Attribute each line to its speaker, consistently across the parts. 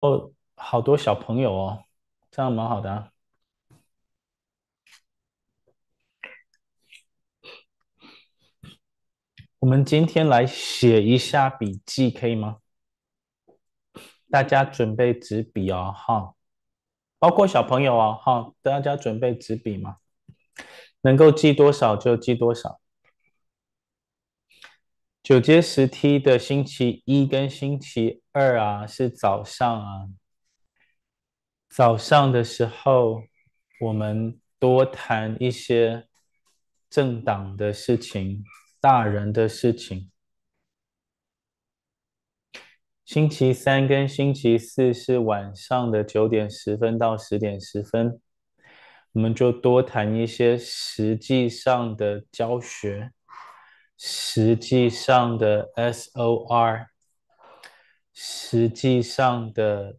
Speaker 1: 哦，好多小朋友哦，这样蛮好的啊。我们今天来写一下笔记，可以吗？大家准备纸笔哦，哈，包括小朋友哦，哈，大家准备纸笔吗？能够记多少就记多少。九阶十梯的星期一跟星期二啊，是早上啊。早上的时候，我们多谈一些政党的事情。大人的事情。星期三跟星期四是晚上的九点十分到十点十分，我们就多谈一些实际上的教学，实际上的 SOR，实际上的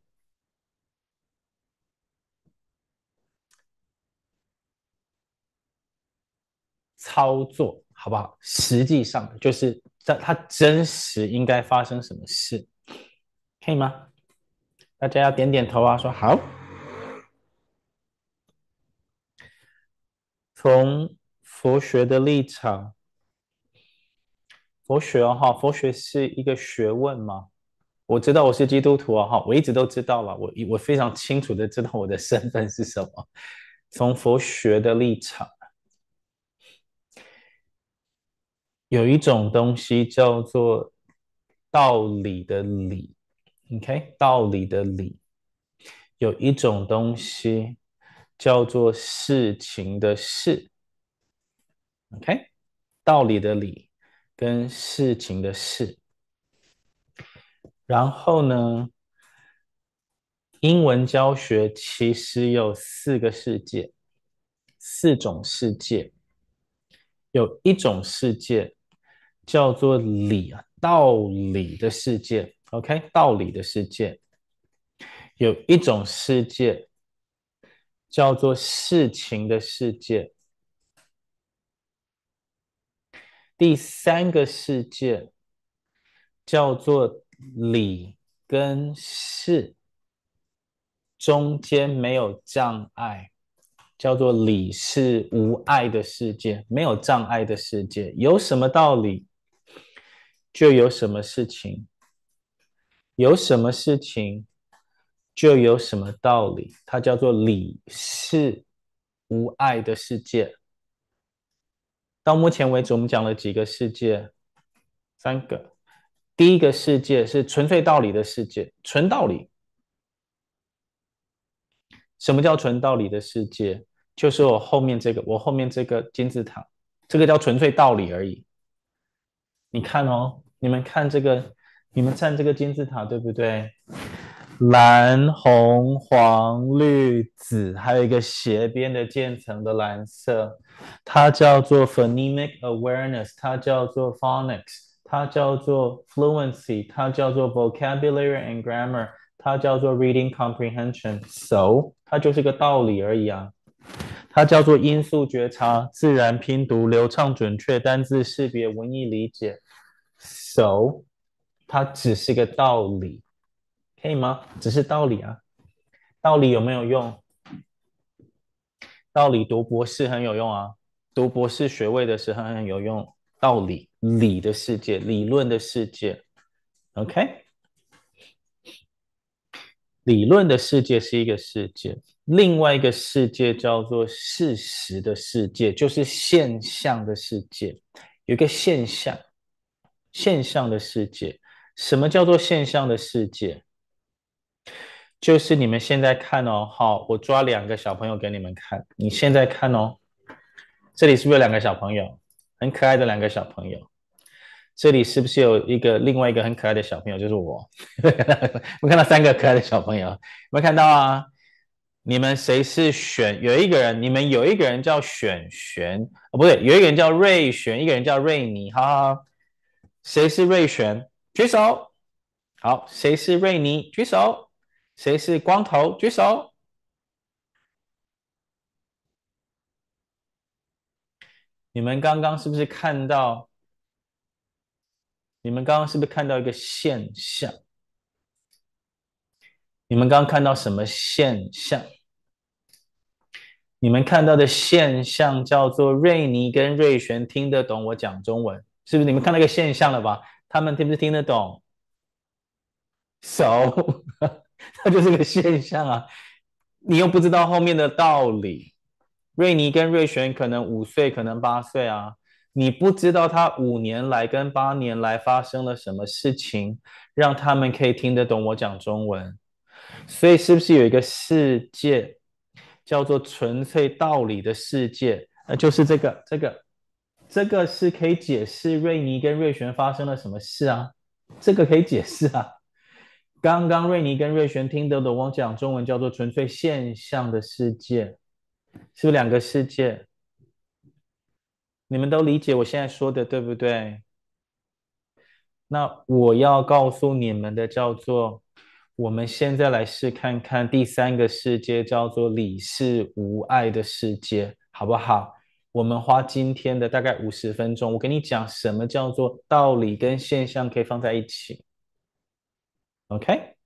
Speaker 1: 操作。好不好？实际上就是在它真实应该发生什么事，可以吗？大家要点点头啊，说好。从佛学的立场，佛学哦哈，佛学是一个学问吗？我知道我是基督徒啊哈，我一直都知道了，我我非常清楚的知道我的身份是什么。从佛学的立场。有一种东西叫做道理的理，OK，道理的理。有一种东西叫做事情的事，OK，道理的理跟事情的事。然后呢，英文教学其实有四个世界，四种世界，有一种世界。叫做理啊，道理的世界，OK，道理的世界。有一种世界叫做事情的世界。第三个世界叫做理跟事中间没有障碍。叫做理是无碍的世界，没有障碍的世界，有什么道理，就有什么事情，有什么事情，就有什么道理，它叫做理是无碍的世界。到目前为止，我们讲了几个世界？三个。第一个世界是纯粹道理的世界，纯道理。什么叫纯道理的世界？就是我后面这个，我后面这个金字塔，这个叫纯粹道理而已。你看哦，你们看这个，你们站这个金字塔对不对？蓝、红、黄、绿、紫，还有一个斜边的渐层的蓝色，它叫做 phonemic awareness，它叫做 phonics，它叫做 fluency，它叫做 vocabulary and grammar，它叫做 reading comprehension。So，它就是个道理而已啊。它叫做音素觉察、自然拼读、流畅准确、单字识别、文意理解。So，它只是个道理，可以吗？只是道理啊。道理有没有用？道理读博士很有用啊，读博士学位的时候很有用。道理，理的世界，理论的世界。OK，理论的世界是一个世界。另外一个世界叫做事实的世界，就是现象的世界。有一个现象，现象的世界。什么叫做现象的世界？就是你们现在看哦，好，我抓两个小朋友给你们看。你现在看哦，这里是不是有两个小朋友？很可爱的两个小朋友。这里是不是有一个另外一个很可爱的小朋友？就是我。我看到三个可爱的小朋友，有没有看到啊？你们谁是选？有一个人，你们有一个人叫选璇哦，不对，有一个人叫瑞璇，一个人叫瑞妮，好好好，谁是瑞璇？举手。好，谁是瑞妮？举手。谁是光头？举手。你们刚刚是不是看到？你们刚刚是不是看到一个现象？你们刚刚看到什么现象？你们看到的现象叫做瑞尼跟瑞璇听得懂我讲中文，是不是？你们看到一个现象了吧？他们听不听得懂？熟，那就是个现象啊！你又不知道后面的道理。瑞尼跟瑞璇可能五岁，可能八岁啊，你不知道他五年来跟八年来发生了什么事情，让他们可以听得懂我讲中文。所以，是不是有一个世界？叫做纯粹道理的世界，呃，就是这个，这个，这个是可以解释瑞尼跟瑞璇发生了什么事啊？这个可以解释啊。刚刚瑞妮跟瑞璇听得懂我讲中文，叫做纯粹现象的世界，是不是两个世界？你们都理解我现在说的对不对？那我要告诉你们的叫做。我们现在来试看看第三个世界，叫做理事无碍的世界，好不好？我们花今天的大概五十分钟，我跟你讲什么叫做道理跟现象可以放在一起。OK，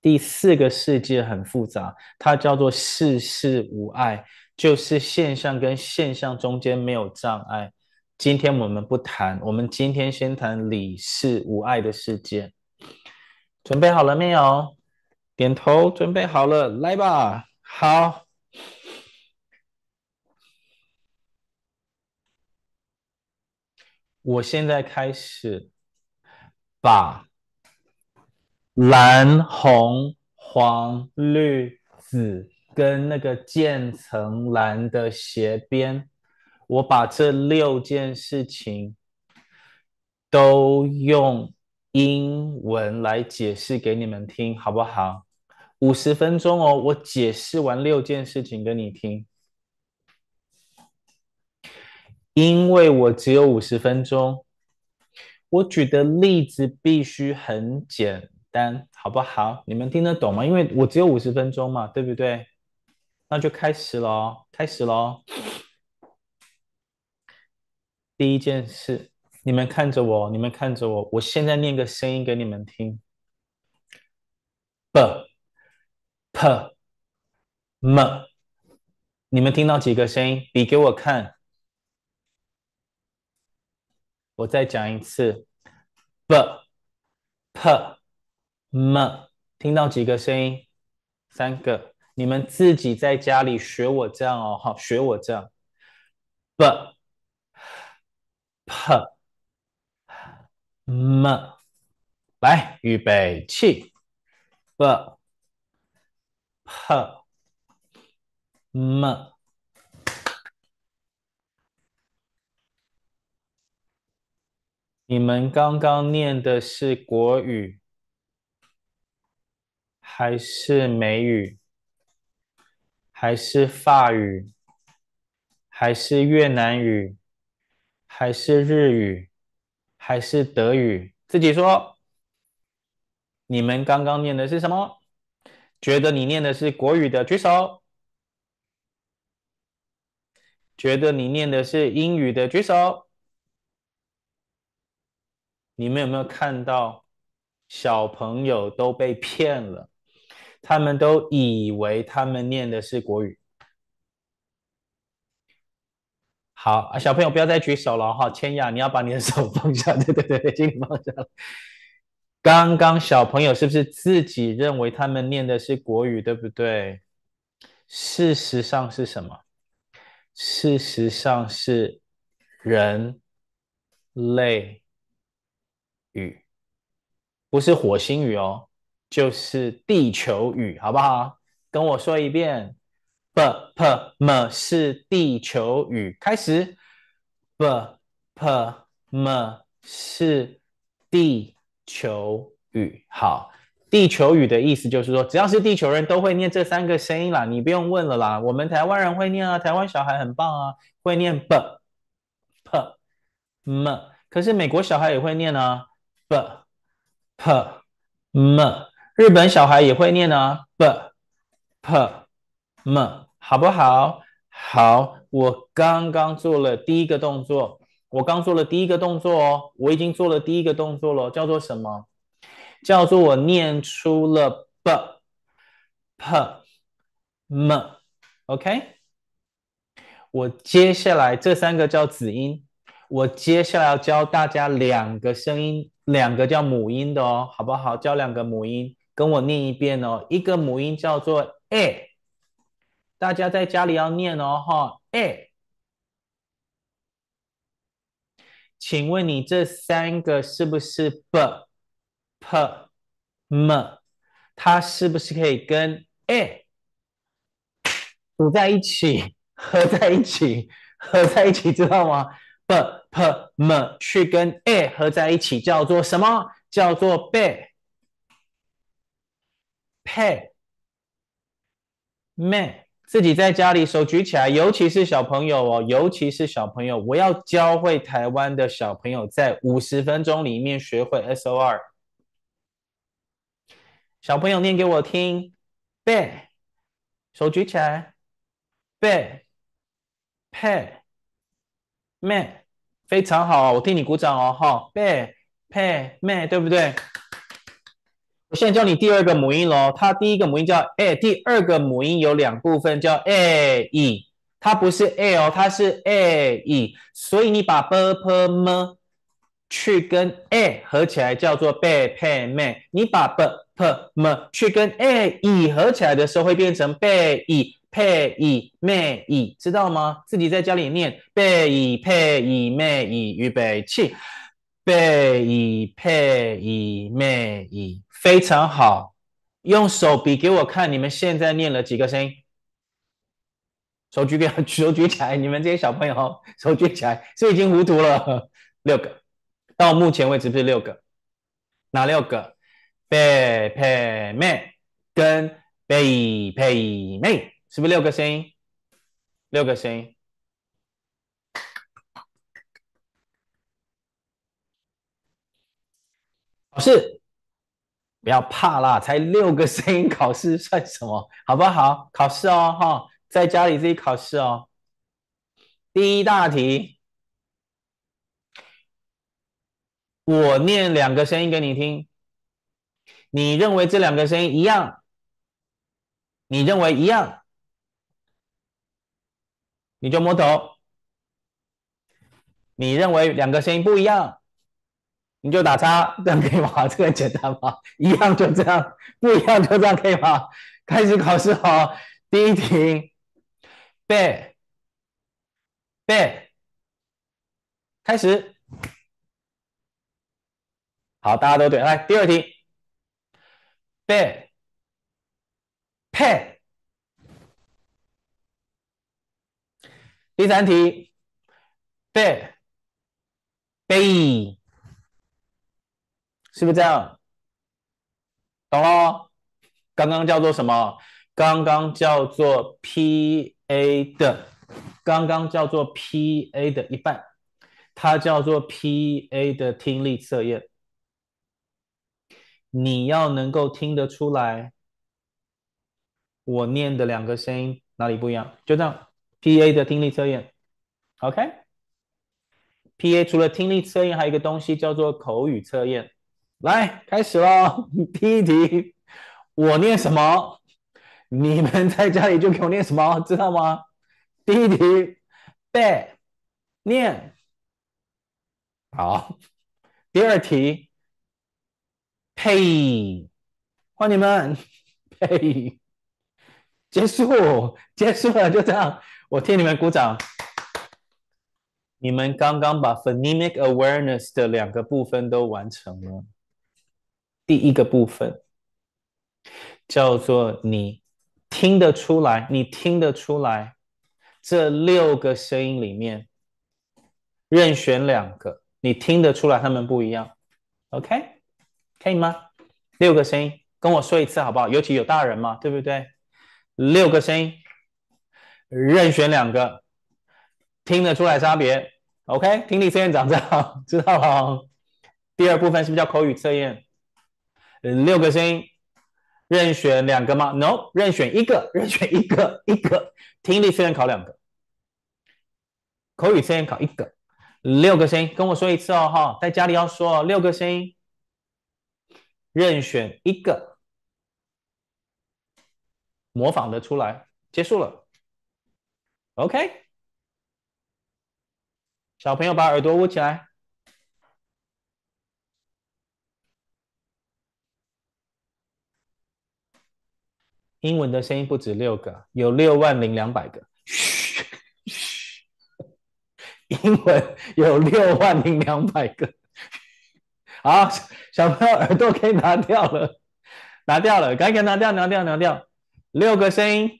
Speaker 1: 第四个世界很复杂，它叫做事事无碍，就是现象跟现象中间没有障碍。今天我们不谈，我们今天先谈理事无碍的世界。准备好了没有？点头，准备好了，来吧。好，我现在开始把蓝、红、黄、绿、紫跟那个渐层蓝的斜边，我把这六件事情都用。英文来解释给你们听，好不好？五十分钟哦，我解释完六件事情给你听。因为我只有五十分钟，我举的例子必须很简单，好不好？你们听得懂吗？因为我只有五十分钟嘛，对不对？那就开始喽，开始喽。第一件事。你们看着我，你们看着我，我现在念个声音给你们听：b、p、m。你们听到几个声音？比给我看。我再讲一次：b、p、么。听到几个声音？三个。你们自己在家里学我这样哦，好，学我这样：b、p m，，来，预备起，b、p、m。你们刚刚念的是国语，还是美语，还是法语，还是越南语，还是日语？还是德语？自己说。你们刚刚念的是什么？觉得你念的是国语的举手。觉得你念的是英语的举手。你们有没有看到小朋友都被骗了？他们都以为他们念的是国语。好啊，小朋友不要再举手了哈，千雅，你要把你的手放下，对对对，请你放下。刚刚小朋友是不是自己认为他们念的是国语，对不对？事实上是什么？事实上是人类语，不是火星语哦，就是地球语，好不好？跟我说一遍。b p m 是地球语，开始。b p m 是地球语，好，地球语的意思就是说，只要是地球人都会念这三个声音啦，你不用问了啦。我们台湾人会念啊，台湾小孩很棒啊，会念 b p m，可是美国小孩也会念啊，b p m，日本小孩也会念啊，b p m。好不好？好，我刚刚做了第一个动作，我刚做了第一个动作哦，我已经做了第一个动作了，叫做什么？叫做我念出了 b p m，OK？我接下来这三个叫子音，我接下来要教大家两个声音，两个叫母音的哦，好不好？教两个母音，跟我念一遍哦。一个母音叫做 a，大家在家里要念哦，哈，a。请问你这三个是不是 b、p、m？它是不是可以跟 a 组在一起？合在一起，合在一起，知道吗？b p m 去跟 a 合在一起，叫做什么？叫做背。Pe me 自己在家里手举起来，尤其是小朋友哦，尤其是小朋友，我要教会台湾的小朋友在五十分钟里面学会 S O R。小朋友念给我听，背，手举起来，背。pe me 非常好，我替你鼓掌哦，哈，pe pe me 对不对？我现在教你第二个母音喽，它第一个母音叫 a，第二个母音有两部分叫 a e，它不是 a 哦，它是 a e，所以你把 b p m 去跟 a 合起来叫做 b p m，你把 b p m 去跟 a e 合起来的时候会变成 b e p e。m e，知道吗？自己在家里念，配以配以妹以，预备起，配以配以妹以，非常好。用手比给我看，你们现在念了几个声音？手举给手举起来，你们这些小朋友手举起来，是已经糊涂了。六个，到目前为止不是六个，哪六个？配配妹跟配配妹。是不是六个声音？六个声音。考试不要怕啦，才六个声音，考试算什么？好不好？考试哦，哈，在家里自己考试哦。第一大题，我念两个声音给你听，你认为这两个声音一样？你认为一样？你就摸头，你认为两个声音不一样，你就打叉，这样可以吗？这个很简单吗？一样就这样，不一样就这样可以吗？开始考试好，第一题，背，背，开始，好，大家都对，来第二题，背，配。第三题，背，背，是不是这样？懂了？刚刚叫做什么？刚刚叫做 P A 的，刚刚叫做 P A 的一半，它叫做 P A 的听力测验。你要能够听得出来，我念的两个声音哪里不一样？就这样。P A 的听力测验，OK？P A 除了听力测验，还有一个东西叫做口语测验。来，开始喽！第一题，我念什么？你们在家里就给我念什么，知道吗？第一题，背，念。好，第二题，呸，换你们，呸，结束，结束了，就这样。我替你们鼓掌。你们刚刚把 phonemic awareness 的两个部分都完成了。第一个部分叫做你听得出来，你听得出来这六个声音里面任选两个，你听得出来他们不一样。OK，可以吗？六个声音，跟我说一次好不好？尤其有大人嘛，对不对？六个声音。任选两个，听得出来差别？OK，听力测验长这样，知道吗？第二部分是不是叫口语测验？六个声音，任选两个吗？No，任选一个，任选一个，一个。听力测验考两个，口语测验考一个。六个声音，跟我说一次哦，哈，在家里要说哦六个声音，任选一个，模仿的出来，结束了。OK，小朋友把耳朵捂起来。英文的声音不止六个，有六万零两百个。嘘，英文有六万零两百个。好，小朋友耳朵可以拿掉了，拿掉了，赶紧拿掉，拿掉，拿掉。六个声音，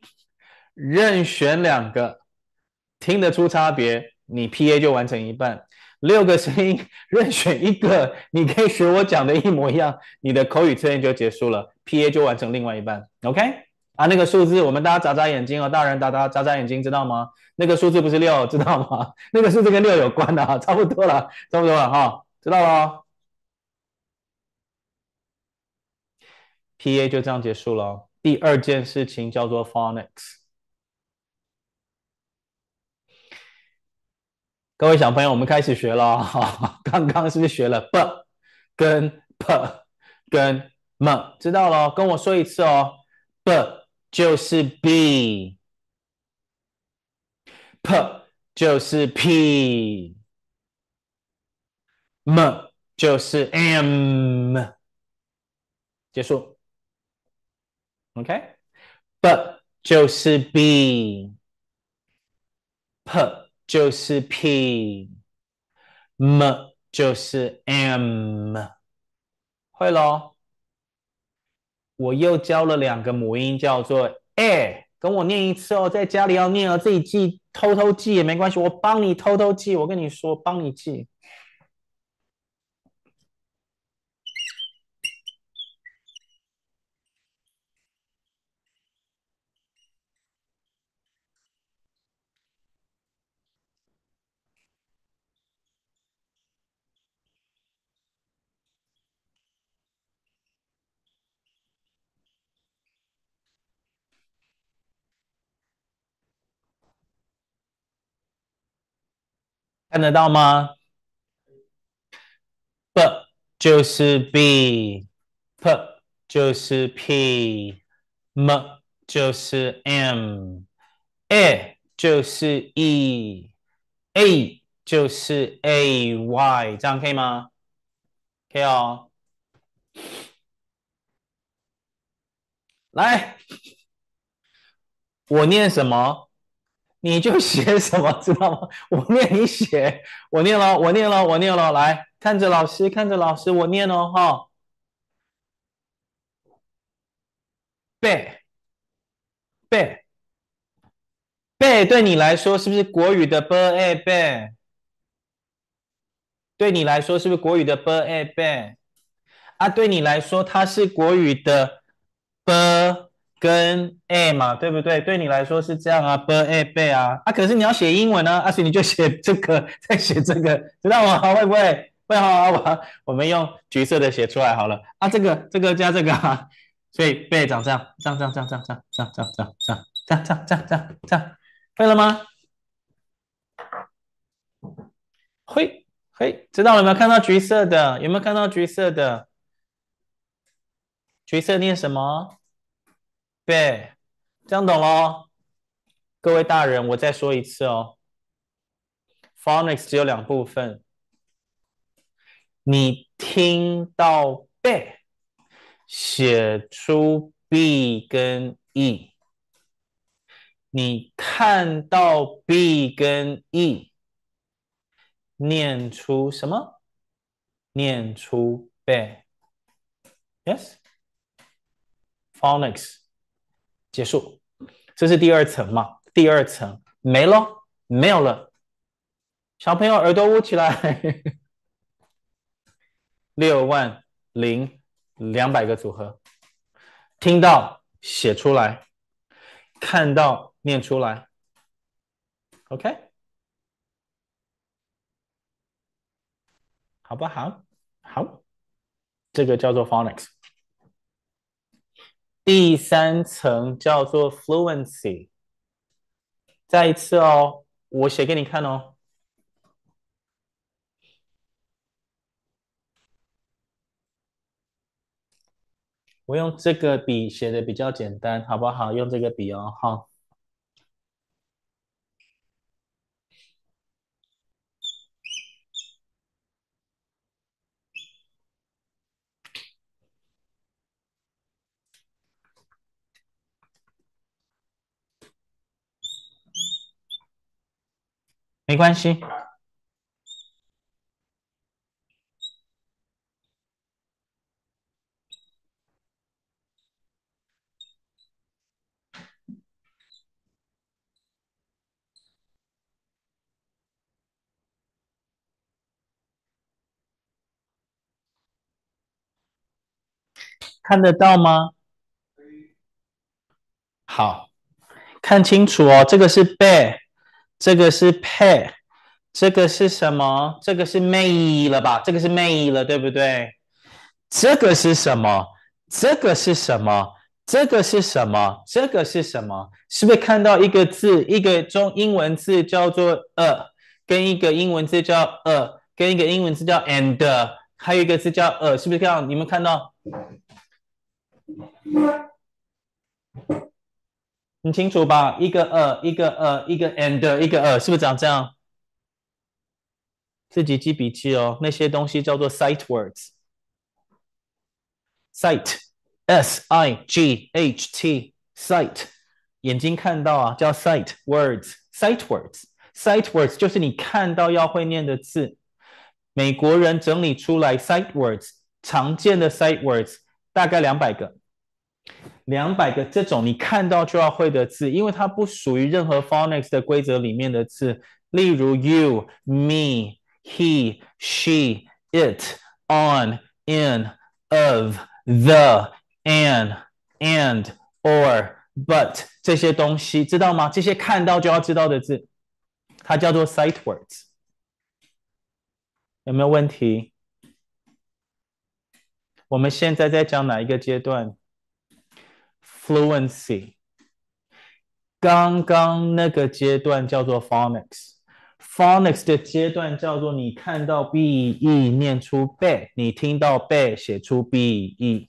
Speaker 1: 任选两个，听得出差别，你 PA 就完成一半。六个声音，任选一个，你可以学我讲的一模一样，你的口语测验就结束了，PA 就完成另外一半。OK。啊，那个数字，我们大家眨眨眼睛哦，大人大家眨眨眼睛，知道吗？那个数字不是六，知道吗？那个数字跟六有关的啊，差不多了，差不多了哈，知道了。PA 就这样结束了。第二件事情叫做 phonics。各位小朋友，我们开始学了哈，刚刚是不是学了 b 跟 p 跟 m？知道了，跟我说一次哦，b。就是 B，P 就是 P，M 就是 M，结束。OK，B 就是 B，P 就是 P，M 就是 M，会喽。我又教了两个母音，叫做诶跟我念一次哦，在家里要念哦，自己记，偷偷记也没关系，我帮你偷偷记，我跟你说，帮你记。看得到吗？b 就是 b，p 就是 p，m 就是 m，a 就是 e，a 就是 ay，这样可以吗？可以哦。来，我念什么？你就写什么，知道吗？我念你写，我念了，我念了，我念了。来，看着老师，看着老师，我念哦，哈。背，背，背，对你来说是不是国语的 b a 背？对你来说是不是国语的 b a 背？啊，对你来说它是国语的 b。跟 a 嘛，对不对？对你来说是这样啊，b a 背啊，啊，可是你要写英文呢，啊，所以你就写这个，再写这个，知道吗？会不会？会好好吧，我们用橘色的写出来好了啊，这个这个加这个啊，所以背长这样，这样这样这样这样这样这样这样这样这样这样这样这样这样，会了吗？会会，知道了没有？看到橘色的，有没有看到橘色的？橘色念什么？对，这样懂咯。各位大人，我再说一次哦。Phonics 只有两部分。你听到 b，写出 b 跟 e。你看到 b 跟 e，念出什么？念出 b。Yes。结束，这是第二层嘛？第二层没了，没有了。小朋友耳朵捂起来，六万零两百个组合，听到写出来，看到念出来。OK，好不好？好，这个叫做 Phonics。第三层叫做 fluency，再一次哦，我写给你看哦。我用这个笔写的比较简单，好不好？用这个笔哦，好。没关系，看得到吗？好，看清楚哦，这个是 bear。这个是 pear，这个是什么？这个是 May 了吧？这个是 May 了，对不对？这个是什么？这个是什么？这个是什么？这个是什么？是不是看到一个字，一个中英文字叫做 a，跟一个英文字叫 a，跟一个英文字叫 and，还有一个字叫 a，是不是这样？你们看到？很清楚吧？一个呃，一个呃，一个 and，一个呃，是不是长这样？自己记笔记哦。那些东西叫做 sight words。sight，s i g h t，sight，眼睛看到啊，叫 sight words。sight words，sight words 就是你看到要会念的字。美国人整理出来 sight words，常见的 sight words 大概两百个。两百个这种你看到就要会的字，因为它不属于任何 phonics 的规则里面的字，例如 you、me、he、she、it、on、in、of、the、and、and、or、but 这些东西，知道吗？这些看到就要知道的字，它叫做 sight words。有没有问题？我们现在在讲哪一个阶段？Fluency，刚刚那个阶段叫做 phonics，phonics 的阶段叫做你看到 b e 念出 b，你听到 b 写出 b e。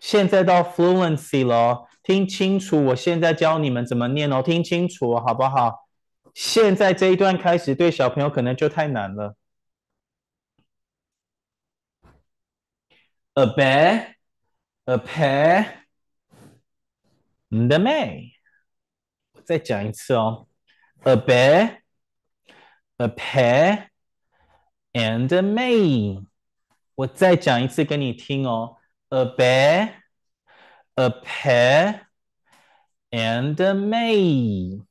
Speaker 1: 现在到 fluency 了，听清楚，我现在教你们怎么念哦，听清楚好不好？现在这一段开始对小朋友可能就太难了。A bear, a pear. The May，我再讲一次哦。A bear, a pear, and a May。我再讲一次给你听哦。A bear, a pear, and a May。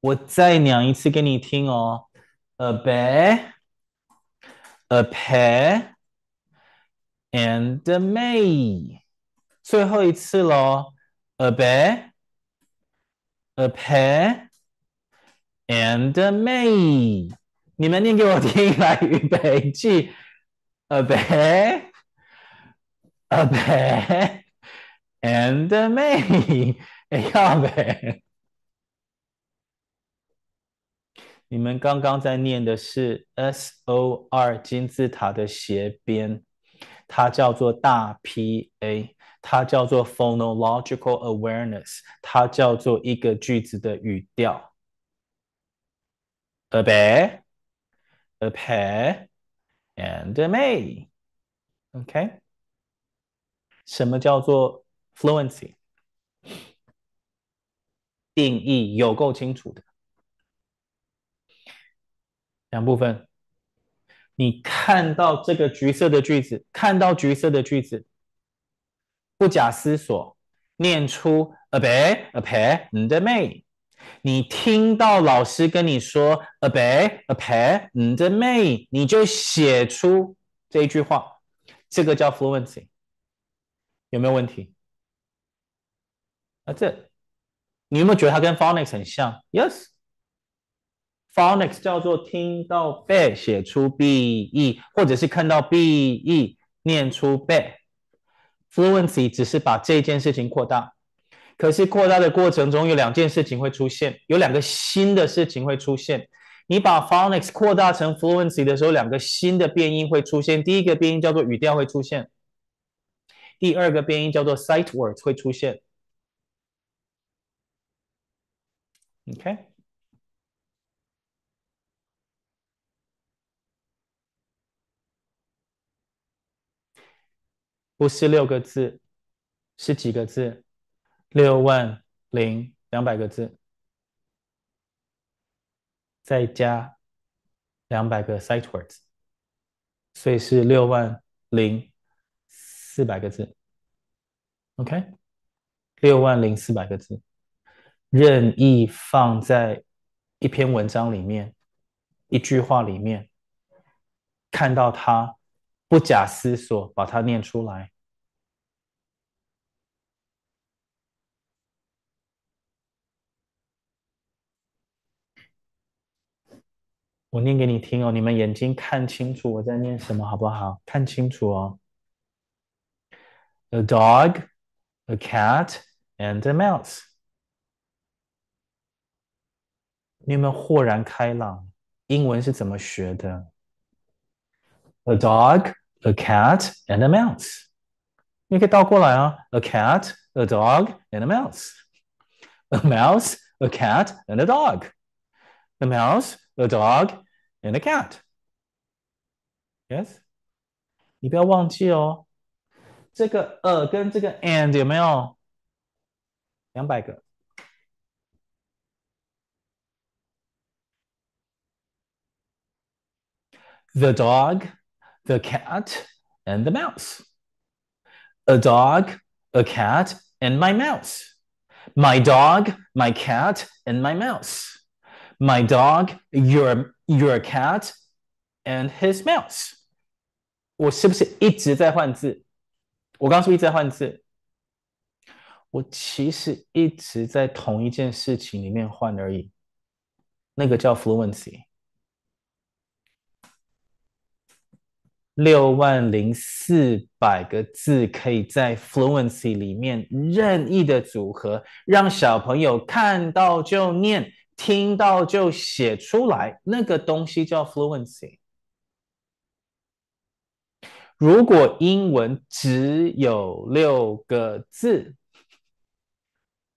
Speaker 1: 我再讲一次给你听哦。A bear, a pear, and a May。最后一次喽。 A bear, a pear, and a May。你们念给我听，来预备起。A bear, a pear, and a May。哎呀呗！你们刚刚在念的是 S O R 金字塔的斜边，它叫做大 P A。它叫做 phonological awareness，它叫做一个句子的语调。A bear, a pear, and a May。OK，什么叫做 fluency？定义有够清楚的。两部分，你看到这个橘色的句子，看到橘色的句子。不假思索，念出 a b e a pear, and a May。你听到老师跟你说 a b e a pear, and a May，你就写出这一句话，这个叫 fluency。有没有问题？啊，这你有没有觉得它跟 phonics 很像？Yes。phonics 叫做听到 bear 写出 be，或者是看到 be 念出 b。Fluency 只是把这件事情扩大，可是扩大的过程中有两件事情会出现，有两个新的事情会出现。你把 Phonics 扩大成 Fluency 的时候，两个新的变音会出现。第一个变音叫做语调会出现，第二个变音叫做 sight words 会出现。OK，不是六个字，是几个字？六万零两百个字，再加两百个 sight words，所以是六万零四百个字。OK，六万零四百个字。任意放在一篇文章里面，一句话里面，看到它，不假思索把它念出来。我念给你听哦，你们眼睛看清楚我在念什么，好不好？看清楚哦。A dog, a cat, and a mouse. 你有没有豁然开朗？英文是怎么学的？A dog, a cat, and a mouse。你可以倒过来啊，a cat, a dog, and a mouse。A mouse, a cat, and a dog。A mouse, a dog, and a cat。Yes，你不要忘记哦，这个 a 跟这个 and 有没有？两百个。The dog, the cat, and the mouse. A dog, a cat, and my mouse. My dog, my cat, and my mouse. My dog, your your cat, and his mouse. 我是不是一直在换字？我刚刚是不是一直在换字？我其实一直在同一件事情里面换而已。那个叫 fluency。 六万零四百个字，可以在 Fluency 里面任意的组合，让小朋友看到就念，听到就写出来。那个东西叫 Fluency。如果英文只有六个字，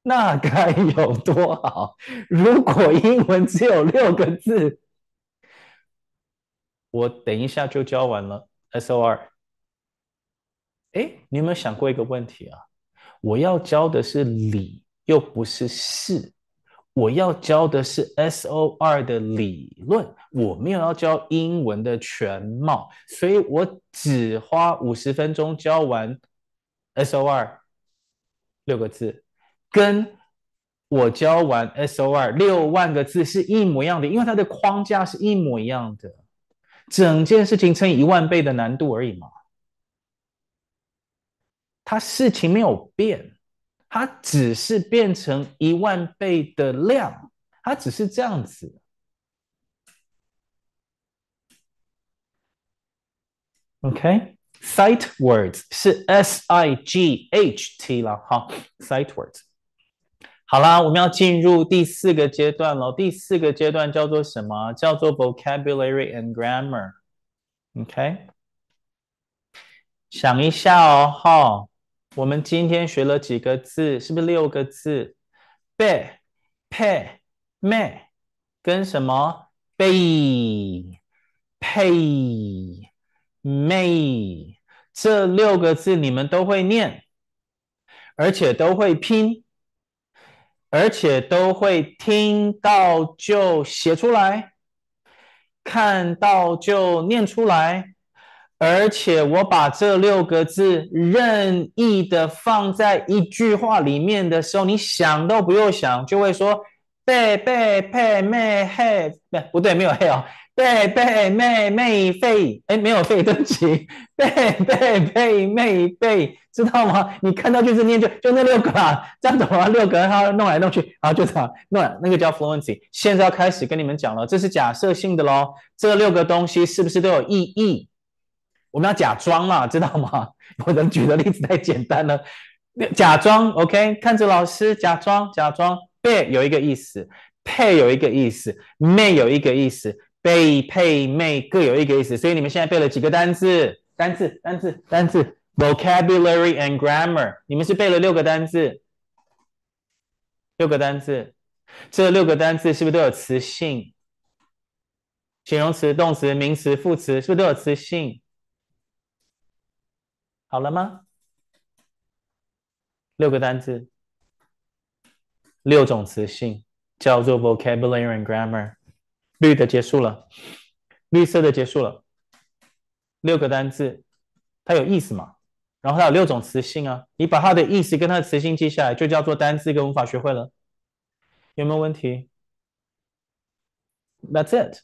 Speaker 1: 那该有多好！如果英文只有六个字，我等一下就教完了。S O R，哎，你有没有想过一个问题啊？我要教的是理，又不是事。我要教的是 S O R 的理论，我没有要教英文的全貌，所以我只花五十分钟教完 S O R 六个字，跟我教完 S O R 六万个字是一模一样的，因为它的框架是一模一样的。整件事情乘以一万倍的难度而已嘛，它事情没有变，它只是变成一万倍的量，它只是这样子。OK，sight words 是 S I G H T 了哈，sight words。好啦，我们要进入第四个阶段了。第四个阶段叫做什么？叫做 vocabulary and grammar。OK，想一下哦，哈，我们今天学了几个字？是不是六个字？背、配、妹，跟什么？背、配、妹，这六个字你们都会念，而且都会拼。而且都会听到就写出来，看到就念出来，而且我把这六个字任意的放在一句话里面的时候，你想都不用想，就会说背背配妹嘿，不不对，没有嘿哦。贝贝妹妹贝，哎，没有贝，对不起。贝贝贝妹贝，知道吗？你看到就是念就就那六个啦，这样子的话六个，然后弄来弄去，然后就这样弄，那个叫 fluency。现在要开始跟你们讲了，这是假设性的喽。这六个东西是不是都有意义？我们要假装嘛，知道吗？我能举的例子太简单了，假装 OK，看着老师，假装假装。贝有一个意思，配有一个意思，妹有一个意思。背配妹各有一个意思，所以你们现在背了几个单字？单字，单字，单字。vocabulary and grammar，你们是背了六个单字，六个单字，这六个单字是不是都有词性？形容词、动词、名词、副词，是不是都有词性？好了吗？六个单字，六种词性，叫做 vocabulary and grammar。绿的结束了，绿色的结束了。六个单字，它有意思嘛？然后它有六种词性啊，你把它的意思跟它的词性记下来，就叫做单字跟文法学会了。有没有问题？That's it。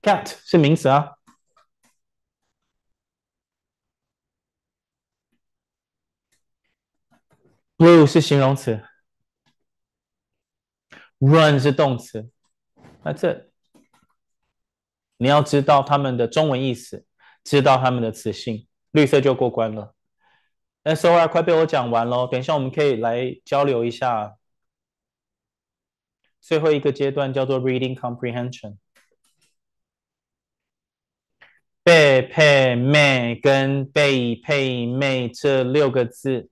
Speaker 1: Cat 是名词啊，Blue 是形容词，Run 是动词。那这。你要知道它们的中文意思，知道它们的词性，绿色就过关了。SOR 快被我讲完喽，等一下我们可以来交流一下。最后一个阶段叫做 Reading Comprehension。被配妹跟被配妹这六个字，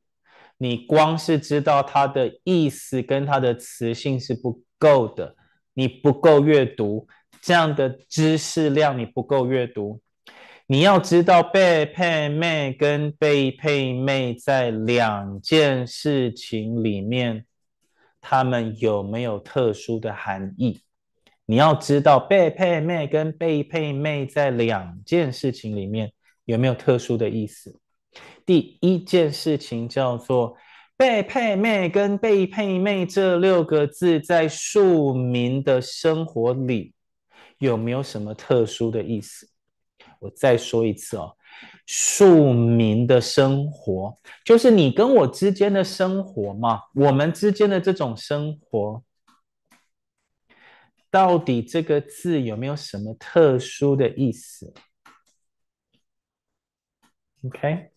Speaker 1: 你光是知道它的意思跟它的词性是不够的，你不够阅读，这样的知识量你不够阅读。你要知道被配妹跟被配妹在两件事情里面，它们有没有特殊的含义？你要知道被配妹跟被配妹在两件事情里面有没有特殊的意思？第一件事情叫做被配妹跟被配妹这六个字在庶民的生活里有没有什么特殊的意思？我再说一次哦，庶民的生活就是你跟我之间的生活嘛，我们之间的这种生活。到底这个字有没有什么特殊的意思？OK，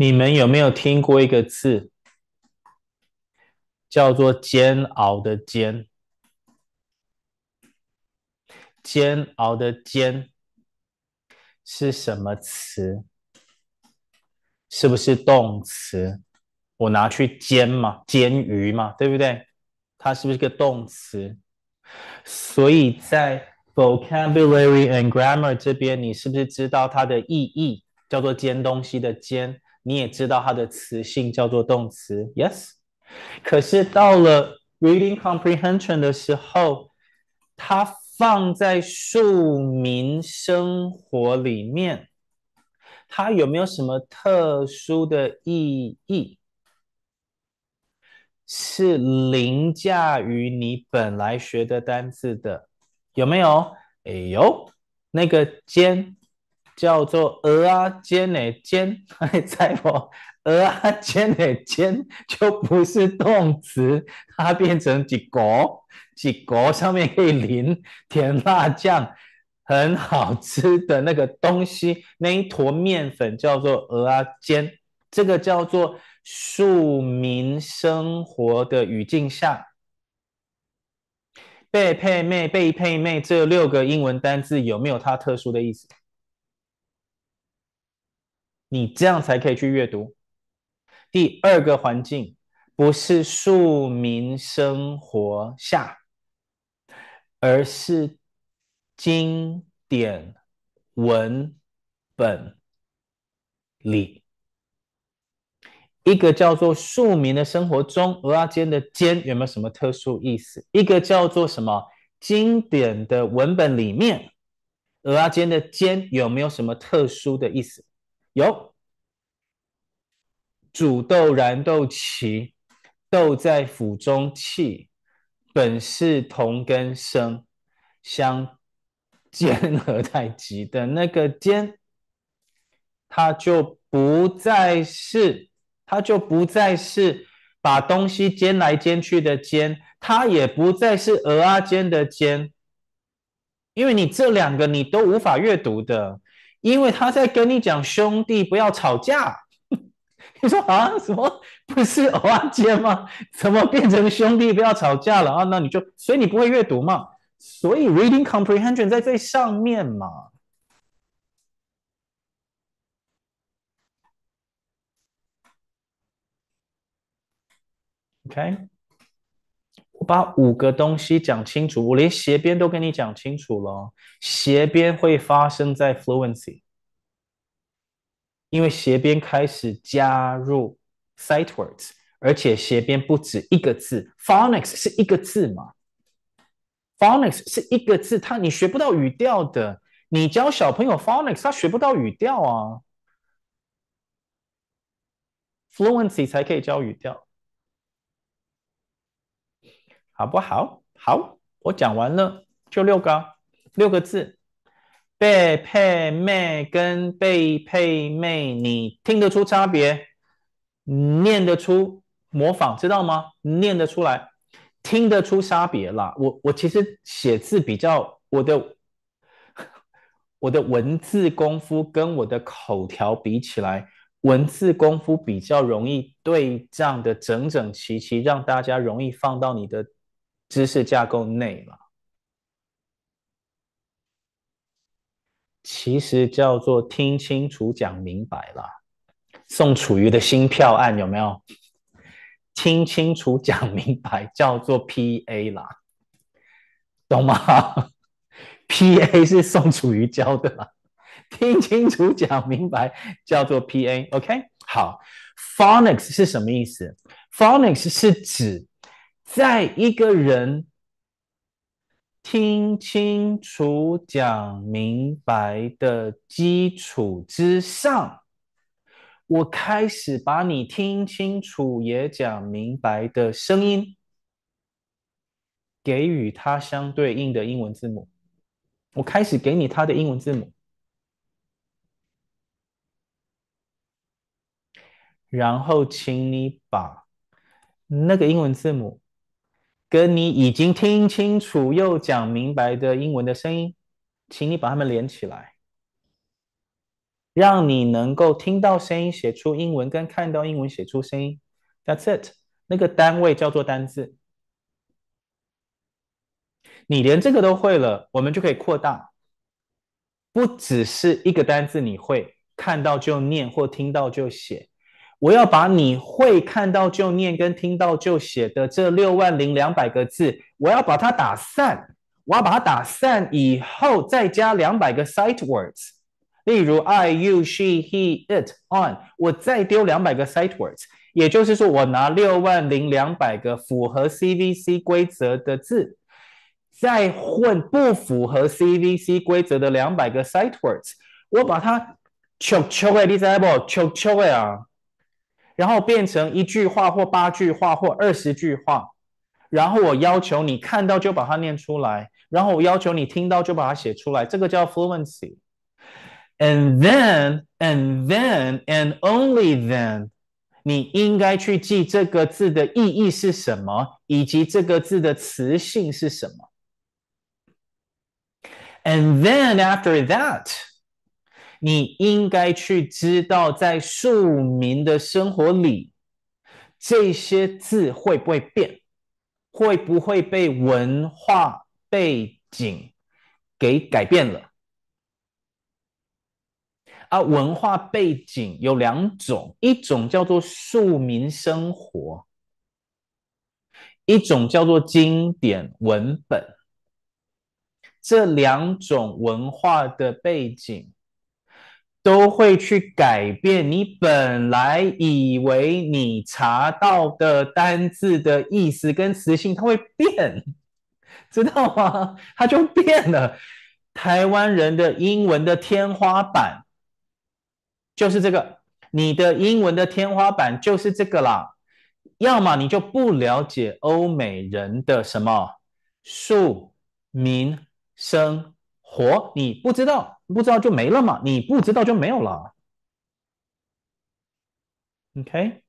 Speaker 1: 你们有没有听过一个字？叫做煎熬的煎，煎熬的煎是什么词？是不是动词？我拿去煎嘛，煎鱼嘛，对不对？它是不是个动词？所以在 vocabulary and grammar 这边，你是不是知道它的意义叫做煎东西的煎？你也知道它的词性叫做动词，yes。可是到了 reading comprehension 的时候，它放在庶民生活里面，它有没有什么特殊的意义？是凌驾于你本来学的单字的，有没有？哎呦，那个尖叫做鹅啊煎的煎，还 在不？蚵仔煎的煎就不是动词，它变成一个，一个上面可以淋 甜辣酱，很好吃的那个东西，那一坨面粉叫做鹅啊煎，这个叫做庶民生活的语境下，被配妹、被配妹这六个英文单字有没有它特殊的意思？你这样才可以去阅读。第二个环境不是庶民生活下，而是经典文本里。一个叫做庶民的生活中，蚵仔煎的坚有没有什么特殊意思？一个叫做什么经典的文本里面，蚵仔煎的坚有没有什么特殊的意思？有。煮豆燃豆萁，豆在釜中泣，本是同根生，相煎何太急的那个煎，它就不再是，它就不再是把东西煎来煎去的煎，它也不再是鹅啊煎的煎，因为你这两个你都无法阅读的。因为他在跟你讲兄弟不要吵架。你说啊，什么不是偶尔间吗？怎么变成兄弟不要吵架了啊？那你就所以你不会阅读嘛？所以 reading comprehension 在最上面嘛。OK，我把五个东西讲清楚，我连斜边都跟你讲清楚了。斜边会发生在 fluency，因为斜边开始加入 sight words，而且斜边不止一个字，phonics 是一个字嘛？phonics 是一个字，它你学不到语调的。你教小朋友 phonics，他学不到语调啊。fluency 才可以教语调。好不好？好，我讲完了，就六个，六个字，贝配妹跟贝配妹，你听得出差别？念得出模仿，知道吗？念得出来，听得出差别啦。我我其实写字比较，我的 我的文字功夫跟我的口条比起来，文字功夫比较容易对仗的整整齐齐，让大家容易放到你的。知识架构内了，其实叫做听清楚、讲明白了。宋楚瑜的新票案有没有？听清楚、讲明白叫做 PA 啦，懂吗？PA 是宋楚瑜教的啦，听清楚、讲明白叫做 PA。OK，好，Phonics 是什么意思？Phonics 是指。在一个人听清楚、讲明白的基础之上，我开始把你听清楚也讲明白的声音，给予它相对应的英文字母。我开始给你它的英文字母，然后请你把那个英文字母。跟你已经听清楚又讲明白的英文的声音，请你把它们连起来，让你能够听到声音写出英文，跟看到英文写出声音。That's it，那个单位叫做单字。你连这个都会了，我们就可以扩大，不只是一个单字你会看到就念或听到就写。我要把你会看到就念跟听到就写的这六万零两百个字，我要把它打散。我要把它打散以后，再加两百个 sight words，例如 I, you, she, he, it, on。我再丢两百个 sight words，也就是说，我拿六万零两百个符合 CVC 规则的字，再混不符合 CVC 规则的两百个 sight words，我把它抽抽诶，你知不？抽抽诶啊！然后变成一句话或八句话或二十句话，然后我要求你看到就把它念出来，然后我要求你听到就把它写出来，这个叫 fluency。And then, and then, and only then，你应该去记这个字的意义是什么，以及这个字的词性是什么。And then after that。你应该去知道，在庶民的生活里，这些字会不会变，会不会被文化背景给改变了？啊，文化背景有两种，一种叫做庶民生活，一种叫做经典文本。这两种文化的背景。都会去改变你本来以为你查到的单字的意思跟词性，它会变，知道吗？它就变了。台湾人的英文的天花板就是这个，你的英文的天花板就是这个啦。要么你就不了解欧美人的什么庶民生活，你不知道。不知道就没了嘛？你不知道就没有了。OK，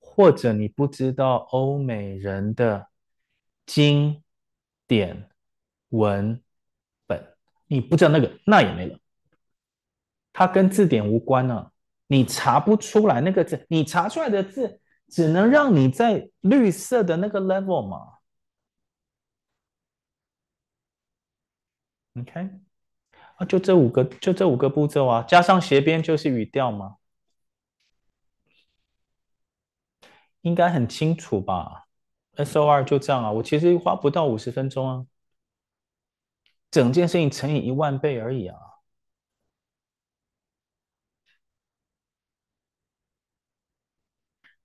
Speaker 1: 或者你不知道欧美人的经典文本，你不知道那个，那也没了。它跟字典无关呢、你查不出来那个字，你查出来的字只能让你在绿色的那个 level 嘛。OK，啊，就这五个，就这五个步骤啊，加上斜边就是语调嘛，应该很清楚吧？SOR 就这样啊，我其实花不到五十分钟啊。整件事情乘以一万倍而已啊！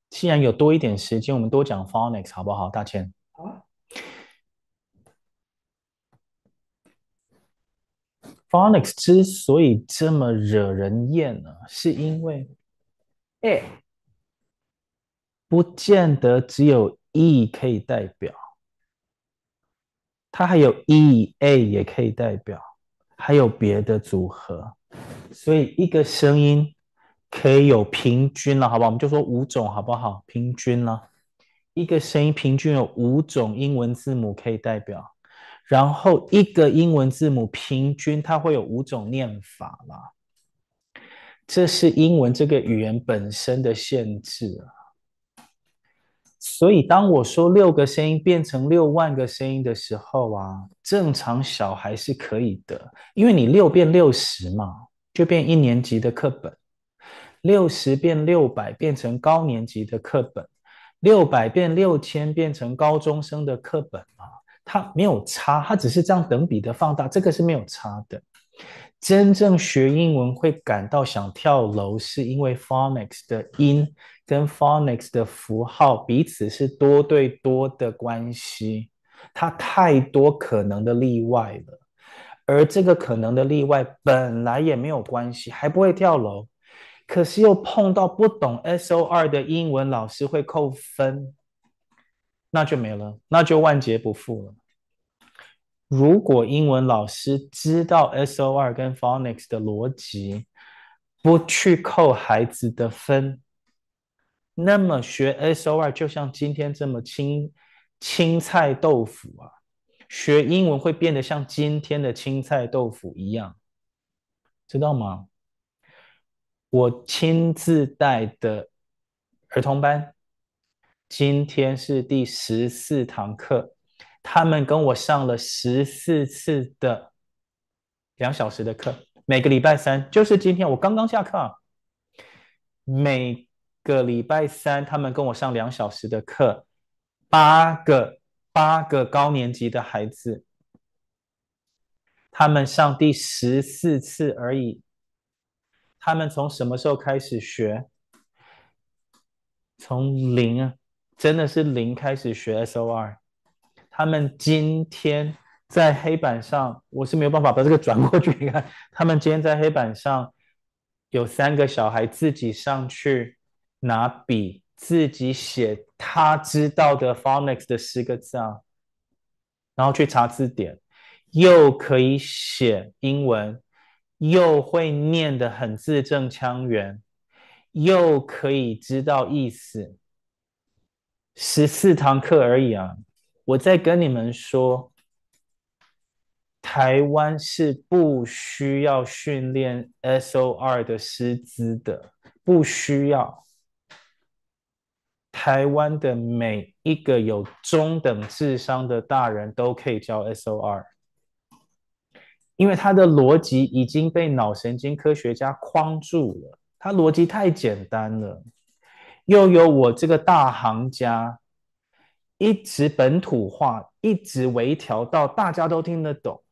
Speaker 1: 既然有多一点时间，我们多讲 phonics 好不好？大千。好。Phonics 之所以这么惹人厌呢，是因为，哎，不见得只有 E 可以代表。它还有 E A 也可以代表，还有别的组合，所以一个声音可以有平均了，好不好？我们就说五种，好不好？平均了，一个声音平均有五种英文字母可以代表，然后一个英文字母平均它会有五种念法啦，这是英文这个语言本身的限制啊。所以，当我说六个声音变成六万个声音的时候啊，正常小孩是可以的，因为你六变六十嘛，就变一年级的课本；六十变六百变成高年级的课本；六百变六千变成高中生的课本嘛，它没有差，它只是这样等比的放大，这个是没有差的。真正学英文会感到想跳楼，是因为 phonics 的音跟 phonics 的符号彼此是多对多的关系，它太多可能的例外了，而这个可能的例外本来也没有关系，还不会跳楼，可是又碰到不懂 SOR 的英文老师会扣分，那就没了，那就万劫不复了。如果英文老师知道 SOR 跟 Phonics 的逻辑，不去扣孩子的分，那么学 SOR 就像今天这么青青菜豆腐啊！学英文会变得像今天的青菜豆腐一样，知道吗？我亲自带的儿童班，今天是第十四堂课。他们跟我上了十四次的两小时的课，每个礼拜三就是今天，我刚刚下课。每个礼拜三，他们跟我上两小时的课，八个八个高年级的孩子，他们上第十四次而已。他们从什么时候开始学？从零啊，真的是零开始学 SOR。他们今天在黑板上，我是没有办法把这个转过去。你看，他们今天在黑板上有三个小孩自己上去拿笔，自己写他知道的 phonics 的十个字啊，然后去查字典，又可以写英文，又会念得很字正腔圆，又可以知道意思，十四堂课而已啊。我在跟你们说，台湾是不需要训练 SOR 的师资的，不需要。台湾的每一个有中等智商的大人都可以教 SOR，因为他的逻辑已经被脑神经科学家框住了，他逻辑太简单了，又有我这个大行家。一直本土化，一直微调到大家都听得懂。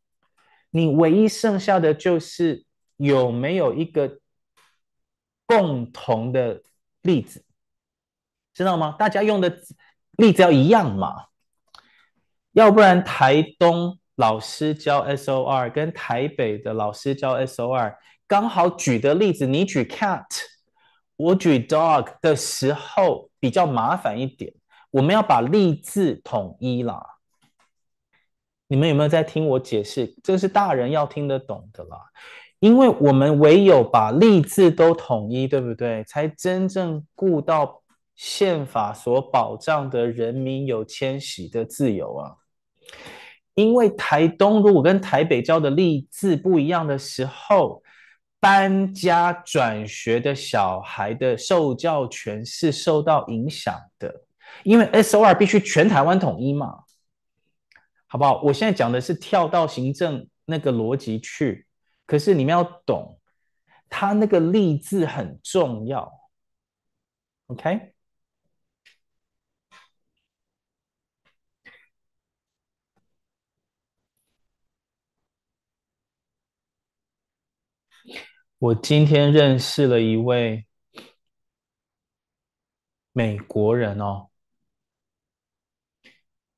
Speaker 1: 你唯一剩下的就是有没有一个共同的例子，知道吗？大家用的例子要一样嘛，要不然台东老师教 SOR 跟台北的老师教 SOR 刚好举的例子，你举 cat，我举 dog 的时候比较麻烦一点。我们要把例字统一啦，你们有没有在听我解释？这是大人要听得懂的啦，因为我们唯有把例字都统一，对不对？才真正顾到宪法所保障的人民有迁徙的自由啊！因为台东如果跟台北交的例字不一样的时候，搬家转学的小孩的受教权是受到影响的，因为 S O R 必须全台湾统一嘛，好不好？我现在讲的是跳到行政那个逻辑去，可是你们要懂，他那个例字很重要，OK？我今天认识了一位美国人哦，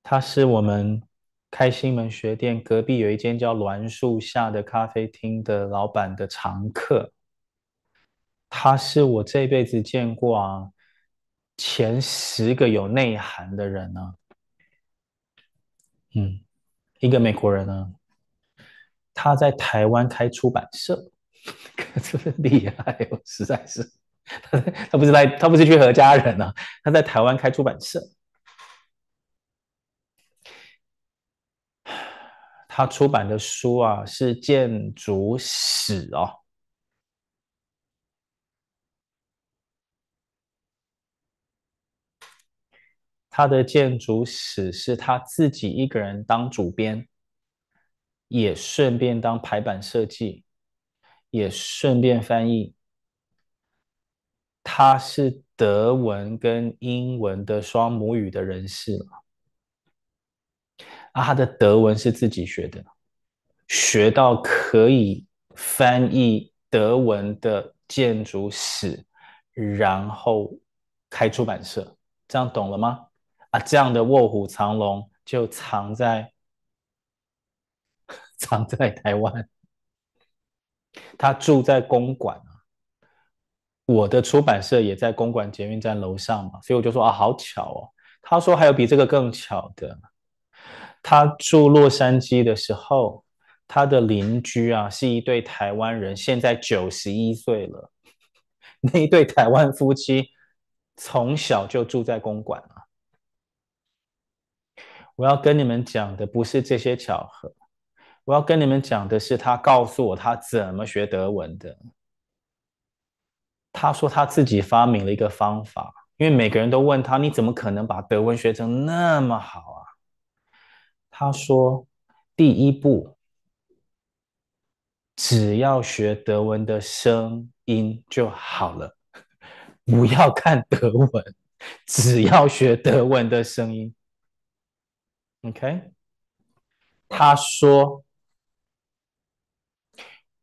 Speaker 1: 他是我们开心门学店隔壁有一间叫栾树下的咖啡厅的老板的常客，他是我这辈子见过啊前十个有内涵的人呢，嗯，一个美国人呢，他在台湾开出版社。可是厉害哦，实在是，他他不是来，他不是去和家人啊，他在台湾开出版社，他出版的书啊是建筑史哦，他的建筑史是他自己一个人当主编，也顺便当排版设计。也顺便翻译，他是德文跟英文的双母语的人士了。啊，他的德文是自己学的，学到可以翻译德文的建筑史，然后开出版社，这样懂了吗？啊，这样的卧虎藏龙就藏在 藏在台湾。他住在公馆啊，我的出版社也在公馆捷运站楼上嘛，所以我就说啊，好巧哦。他说还有比这个更巧的，他住洛杉矶的时候，他的邻居啊是一对台湾人，现在九十一岁了。那一对台湾夫妻从小就住在公馆啊。我要跟你们讲的不是这些巧合。我要跟你们讲的是，他告诉我他怎么学德文的。他说他自己发明了一个方法，因为每个人都问他：“你怎么可能把德文学成那么好啊？”他说：“第一步，只要学德文的声音就好了，不要看德文，只要学德文的声音。” OK，他说。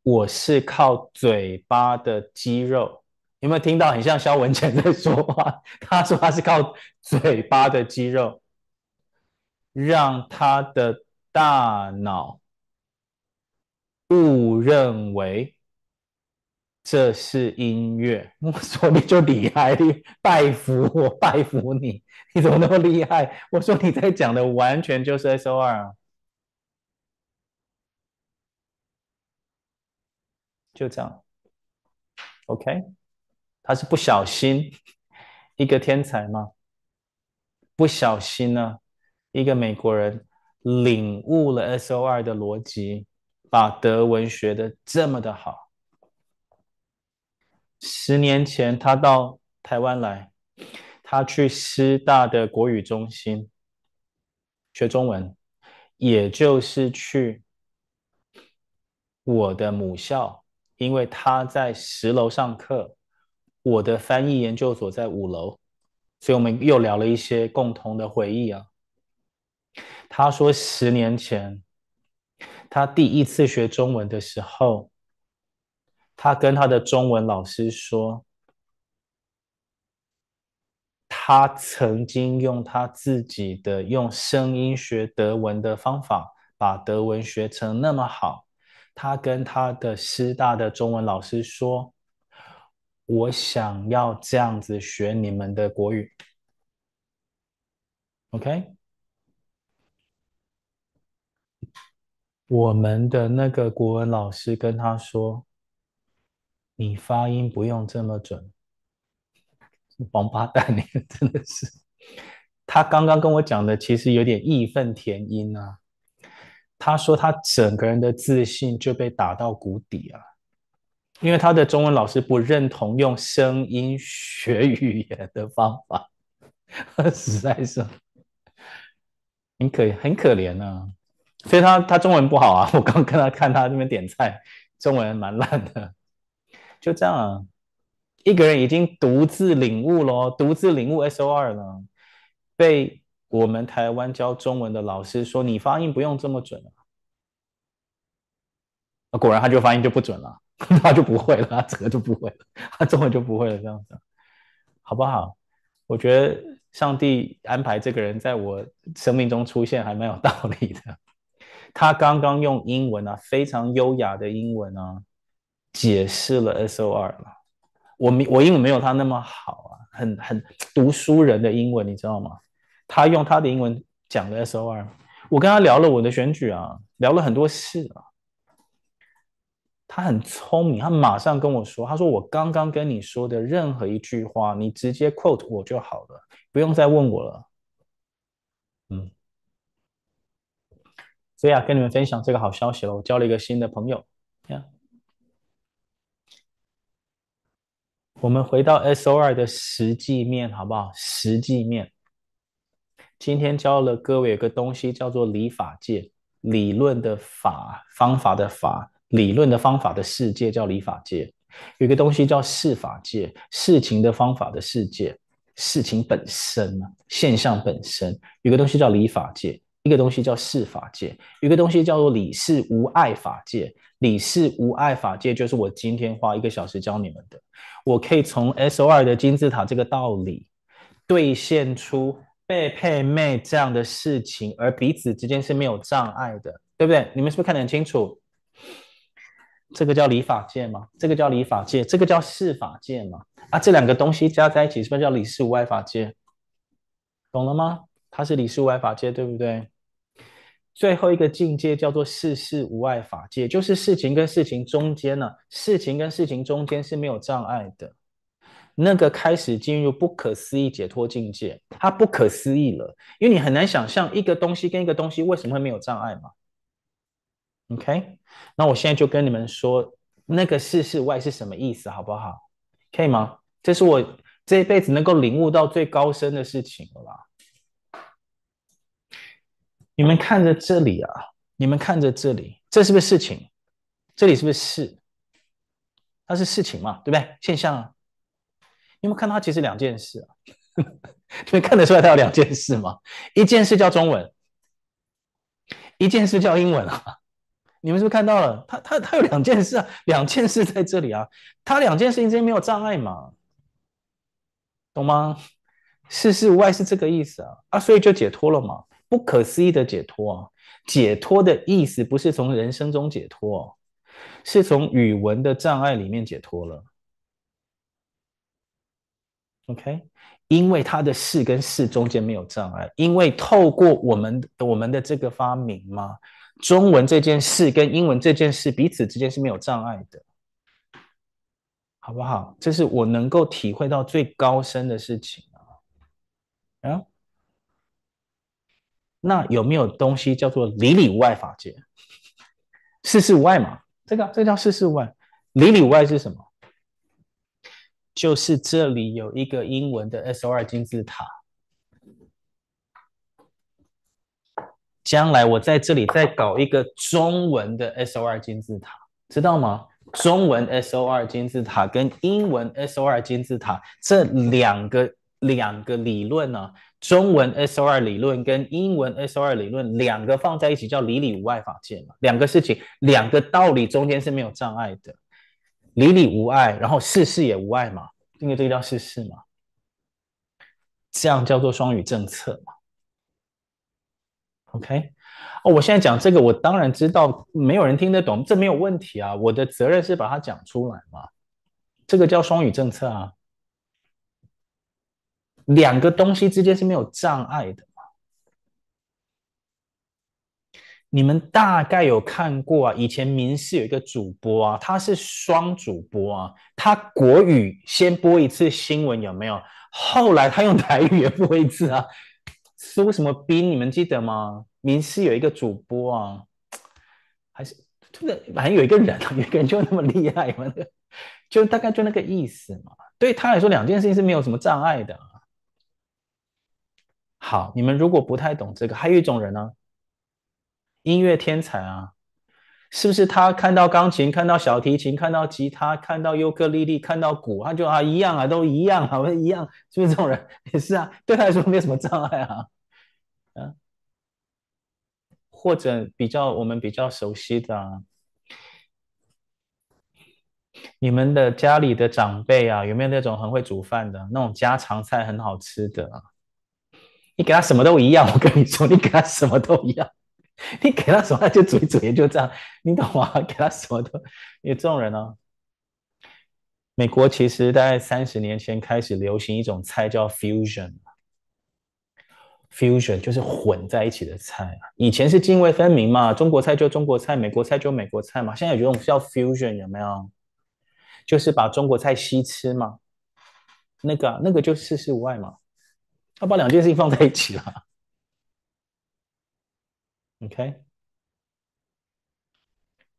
Speaker 1: 我是靠嘴巴的肌肉，有没有听到很像萧文权在说话？他说他是靠嘴巴的肌肉，让他的大脑误认为这是音乐。我说你就厉害，你拜服我，拜服你，你怎么那么厉害？我说你在讲的完全就是 S.O.2 啊。就这样，OK，他是不小心一个天才吗？不小心呢，一个美国人领悟了 S.O.2 的逻辑，把德文学的这么的好。十年前他到台湾来，他去师大的国语中心学中文，也就是去我的母校。因为他在十楼上课，我的翻译研究所在五楼，所以我们又聊了一些共同的回忆啊。他说十年前，他第一次学中文的时候，他跟他的中文老师说，他曾经用他自己的用声音学德文的方法，把德文学成那么好。他跟他的师大的中文老师说：“我想要这样子学你们的国语。”OK，我们的那个国文老师跟他说：“你发音不用这么准。”王八蛋，你真的是。他刚刚跟我讲的其实有点义愤填膺啊。他说他整个人的自信就被打到谷底啊，因为他的中文老师不认同用声音学语言的方法，实在是很可很可怜啊。所以他他中文不好啊，我刚跟他看他那边点菜，中文蛮烂的。就这样啊，一个人已经独自领悟了，独自领悟 SOR 了，被我们台湾教中文的老师说，你发音不用这么准啊。果然他就发音就不准了，他就不会了，他整个就不会了，他中文就不会了，这样子，好不好？我觉得上帝安排这个人在我生命中出现还蛮有道理的。他刚刚用英文啊，非常优雅的英文啊，解释了 SOR 了。我我英文没有他那么好啊，很很读书人的英文，你知道吗？他用他的英文讲的 SOR，我跟他聊了我的选举啊，聊了很多事啊。他很聪明，他马上跟我说：“他说我刚刚跟你说的任何一句话，你直接 quote 我就好了，不用再问我了。”嗯。所以啊，跟你们分享这个好消息了，我交了一个新的朋友。Yeah. 我们回到 SOR 的实际面，好不好？实际面。今天教了各位有个东西叫做理法界，理论的法，方法的法，理论的方法的世界叫理法界。有个东西叫事法界，事情的方法的世界，事情本身啊，现象本身。有个东西叫理法界。一个东西叫事法界，有个东西叫做理事无碍法界。理事无碍法界就是我今天花一个小时教你们的。我可以从 SOR 的金字塔这个道理兑现出被配妹这样的事情，而彼此之间是没有障碍的，对不对？你们是不是看得很清楚？这个叫理法界吗？这个叫理法界，这个叫事法界吗？啊，这两个东西加在一起是不是叫理事无碍法界？懂了吗？它是理事无碍法界，对不对？最后一个境界叫做事事无碍法界，就是事情跟事情中间呢、事情跟事情中间是没有障碍的。那个开始进入不可思议解脱境界，它不可思议了，因为你很难想象一个东西跟一个东西为什么会没有障碍嘛。OK，那我现在就跟你们说，那个事事外是什么意思，好不好？可以吗？这是我这一辈子能够领悟到最高深的事情了吧。你们看着这里啊，你们看着这里，这是不是事情？这里是不是事？它是事情嘛，对不对？现象啊，你们看它其实两件事啊，你们看得出来它有两件事吗？一件事叫中文，一件事叫英文啊。你们是不是看到了？它它它有两件事啊，两件事在这里啊，它两件事情之间没有障碍嘛，懂吗？事事无碍是这个意思啊，啊，所以就解脱了嘛。不可思议的解脱啊！解脱的意思不是从人生中解脱，是从语文的障碍里面解脱了。OK，因为他的事跟事中间没有障碍，因为透过我们我们的这个发明嘛，中文这件事跟英文这件事彼此之间是没有障碍的，好不好？这是我能够体会到最高深的事情啊！啊。那有没有东西叫做里里无碍法界？事事无碍嘛？这个这叫事事无碍。理理无碍是什么？就是这里有一个英文的 SOR 金字塔。将来我在这里再搞一个中文的 SOR 金字塔，知道吗？中文 SOR 金字塔跟英文 SOR 金字塔这两个两个理论呢、啊？中文 SOR 理论跟英文 SOR 理论两个放在一起叫里里无碍法界嘛，两个事情，两个道理中间是没有障碍的，理理无碍，然后事事也无碍嘛，因为这个叫事事嘛，这样叫做双语政策嘛。OK，哦，我现在讲这个，我当然知道没有人听得懂，这没有问题啊，我的责任是把它讲出来嘛，这个叫双语政策啊。两个东西之间是没有障碍的嘛？你们大概有看过啊？以前民视有一个主播啊，他是双主播啊，他国语先播一次新闻有没有？后来他用台语也播一次啊。苏什么斌，你们记得吗？民视有一个主播啊，还是对不对？反正有一个人，有一个人就那么厉害嘛，就大概就那个意思嘛。对他来说，两件事情是没有什么障碍的。好，你们如果不太懂这个，还有一种人呢，音乐天才啊。是不是他看到钢琴，看到小提琴，看到吉他，看到尤克里里，看到鼓，他就啊一样啊，都一样啊，一样，是不是这种人？也是啊，对他来说没有什么障碍啊，啊，或者比较我们比较熟悉的啊，你们的家里的长辈啊，有没有那种很会煮饭的，那种家常菜很好吃的啊？你给他什么都一样，我跟你说，你给他什么都一样。你给他什么他就煮一煮，也就这样，你懂吗？给他什么都，有这种人呢、美国其实大概三十年前开始流行一种菜叫 fusion，fusion 就是混在一起的菜啊。以前是泾渭分明嘛，中国菜就中国菜，美国菜就美国菜嘛。现在有一种叫 fusion，有没有？就是把中国菜西吃嘛。那个那个就世事无碍嘛，他把两件事情放在一起了。OK，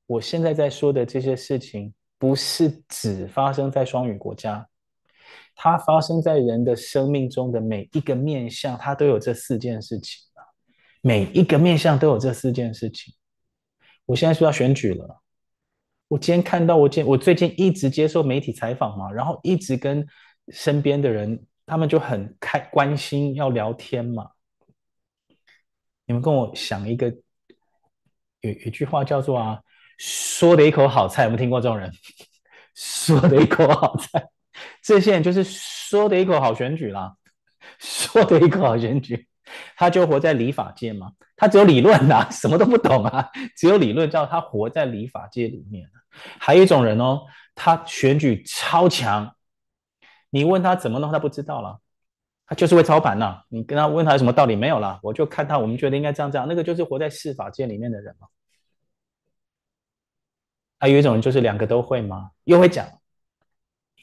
Speaker 1: 我现在在说的这些事情，不是只发生在双语国家，它发生在人的生命中的每一个面向，它都有这四件事情。每一个面向都有这四件事情。我现在说要选举了，我今天看到我今我最近一直接受媒体采访嘛，然后一直跟身边的人，他们就很开关心要聊天嘛。你们跟我想一个，有有一句话叫做啊，说的一口好菜，有没有听过这种人？说的一口好菜，这些人就是说的一口好选举啦，说的一口好选举，他就活在理法界嘛，他只有理论呐、啊，什么都不懂啊，只有理论，叫他活在理法界里面。还有一种人哦，他选举超强，你问他怎么弄，他不知道了。就是会操盘呐、你跟他问他有什么道理没有啦？我就看他，我们觉得应该这样这样，那个就是活在世法界里面的人嘛。还有一种人就是两个都会吗？又会讲，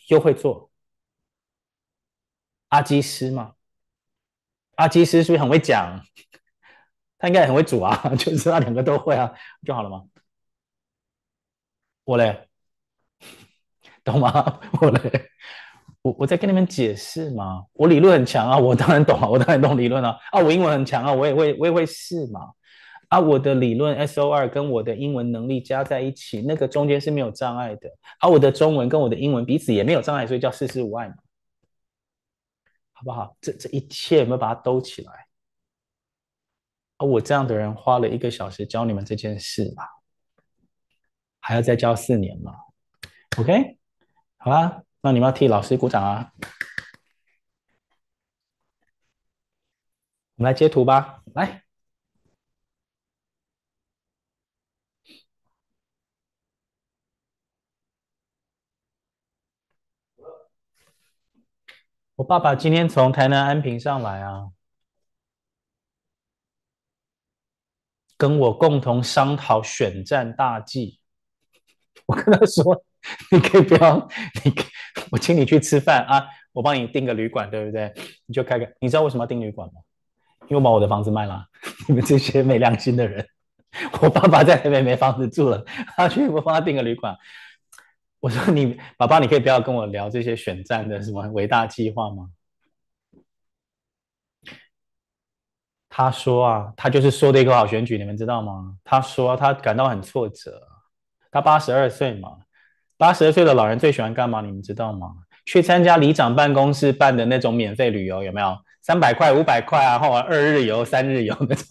Speaker 1: 又会做。阿基师嘛，阿基师是不是很会讲？他应该很会煮啊，就是他两个都会啊，就好了吗？我嘞，懂吗？我嘞。我在跟你们解释嘛，我理论很强啊，我当然懂啊，我当然懂理论啊。啊，我英文很强啊，我也会我也会试嘛。啊，我的理论 S O 二跟我的英文能力加在一起，那个中间是没有障碍的。啊，我的中文跟我的英文彼此也没有障碍，所以叫世事无碍嘛，好不好？这这一切有没有把它兜起来？啊，我这样的人花了一个小时教你们这件事嘛，还要再教四年嘛？OK，好吧。那你们要替老师鼓掌啊！我们来截图吧，来。我爸爸今天从台南安平上来啊，跟我共同商讨选战大计。我跟他说。你可以不要，你我请你去吃饭啊，我帮你订个旅馆，对不对？你就开个，你知道为什么要订旅馆吗？因为我把我的房子卖了，你们这些没良心的人，我爸爸在那边没房子住了，他去我帮他订个旅馆。我说你爸爸，你可以不要跟我聊这些选战的什么伟大计划吗？他说啊，他就是说的一个好选举，你们知道吗？他说他感到很挫折，他八十二岁嘛。八十岁的老人最喜欢干嘛？你们知道吗？去参加里长办公室办的那种免费旅游，有没有？三百块、五百块啊，或二日游、三日游那种。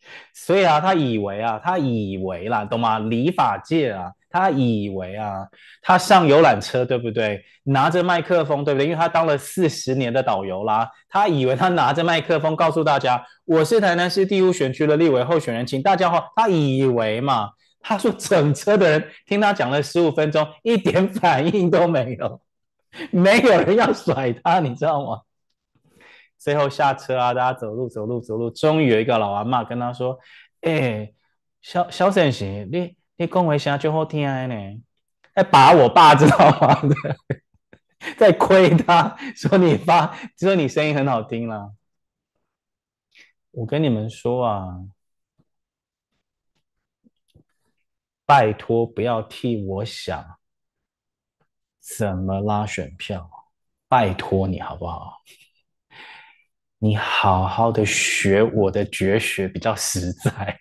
Speaker 1: 所以啊，他以为啊，他以为啦，懂吗？理发界啊，他以为啊，他上游览车，对不对？拿着麦克风，对不对？因为他当了四十年的导游啦，他以为他拿着麦克风告诉大家，我是台南市第五选区的立委候选人，请大家好。他以为嘛。他说：“整车的人听他讲了十五分钟，一点反应都没有，没有人要甩他，你知道吗？最后下车啊，大家走路走路走路，终于有一个老阿嬷跟他说：‘哎、欸，小小婶媳，你你讲话声就好听呢，在把我爸知道吗？在亏他，说你爸，说你声音很好听啦。’我跟你们说啊。”拜托不要替我想怎么拉选票，拜托你好不好？你好好的学我的绝学比较实在，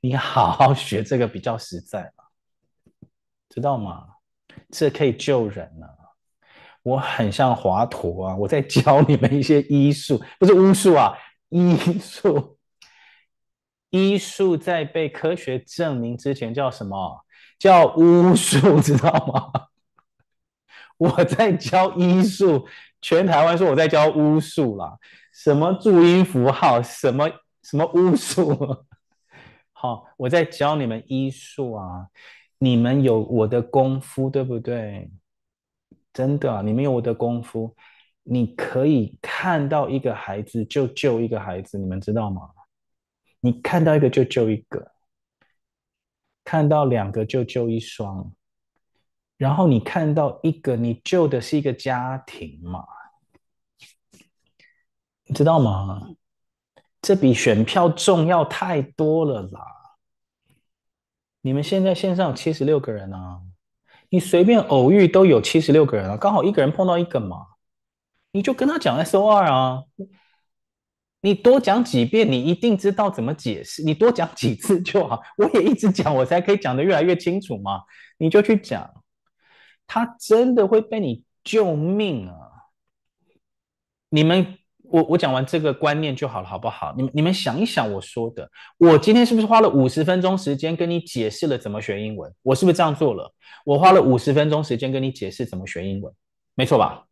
Speaker 1: 你好好学这个比较实在，知道吗？这可以救人啊！我很像华佗啊，我在教你们一些医术，不是巫术啊，医术。医术在被科学证明之前叫什么？叫巫术，知道吗？我在教医术，全台湾说我在教巫术啦。什么注音符号？什么什么巫术？好，我在教你们医术啊！你们有我的功夫，对不对？真的，你们有我的功夫，你可以看到一个孩子就救一个孩子，你们知道吗？你看到一个就救一个，看到两个就救一双，然后你看到一个，你救的是一个家庭嘛？你知道吗？这比选票重要太多了啦！你们现在线上有七十六个人啊，你随便偶遇都有七十六个人啊，刚好一个人碰到一个嘛，你就跟他讲 SOR 啊，你多讲几遍，你一定知道怎么解释，你多讲几次就好。我也一直讲，我才可以讲得越来越清楚嘛。你就去讲，他真的会被你救命啊！你们。我我讲完这个观念就好了，好不好？你们你们想一想我说的，我今天是不是花了五十分钟时间跟你解释了怎么学英文？我是不是这样做了？我花了五十分钟时间跟你解释怎么学英文，没错吧？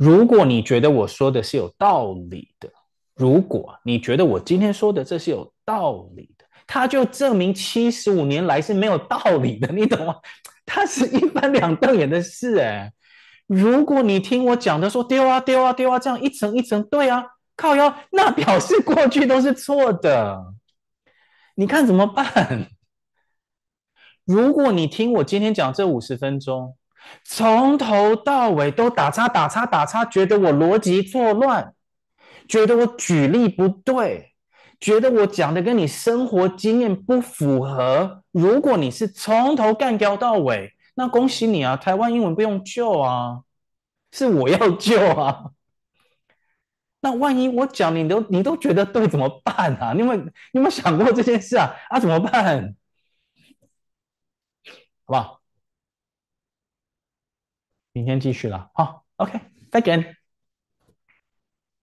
Speaker 1: 如果你觉得我说的是有道理的，如果你觉得我今天说的这是有道理的，它就证明七十五年来是没有道理的，你懂吗？它是一翻两瞪眼的事，哎。如果你听我讲的说丢啊丢啊丢啊，这样一层一层，对啊，靠腰，那表示过去都是错的。你看怎么办？如果你听我今天讲这五十分钟，从头到尾都打叉打叉打叉，觉得我逻辑错乱，觉得我举例不对，觉得我讲的跟你生活经验不符合。如果你是从头干掉到尾。那恭喜你啊，台湾英文不用救啊，是我要救啊。那万一我讲你都你都觉得对怎么办啊？你有没有你有没有想过这件事啊？啊，怎么办？好不好？明天继续了，好，OK，再见。